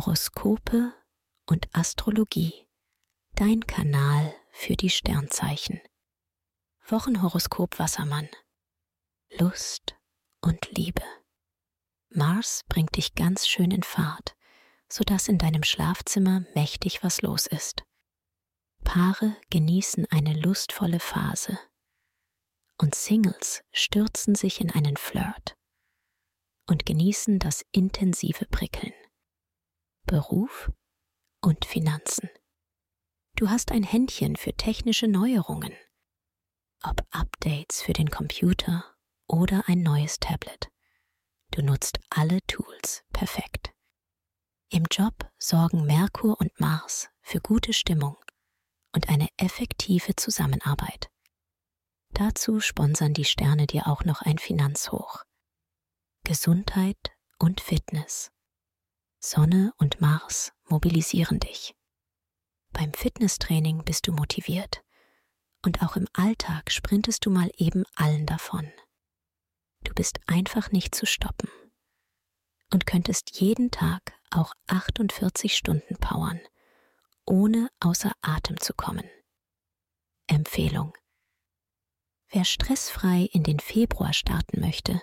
Horoskope und Astrologie. Dein Kanal für die Sternzeichen. Wochenhoroskop Wassermann. Lust und Liebe. Mars bringt dich ganz schön in Fahrt, sodass in deinem Schlafzimmer mächtig was los ist. Paare genießen eine lustvolle Phase und Singles stürzen sich in einen Flirt und genießen das intensive Prickeln. Beruf und Finanzen. Du hast ein Händchen für technische Neuerungen, ob Updates für den Computer oder ein neues Tablet. Du nutzt alle Tools perfekt. Im Job sorgen Merkur und Mars für gute Stimmung und eine effektive Zusammenarbeit. Dazu sponsern die Sterne dir auch noch ein Finanzhoch. Gesundheit und Fitness. Sonne und Mars mobilisieren dich. Beim Fitnesstraining bist du motiviert und auch im Alltag sprintest du mal eben allen davon. Du bist einfach nicht zu stoppen und könntest jeden Tag auch 48 Stunden powern, ohne außer Atem zu kommen. Empfehlung. Wer stressfrei in den Februar starten möchte,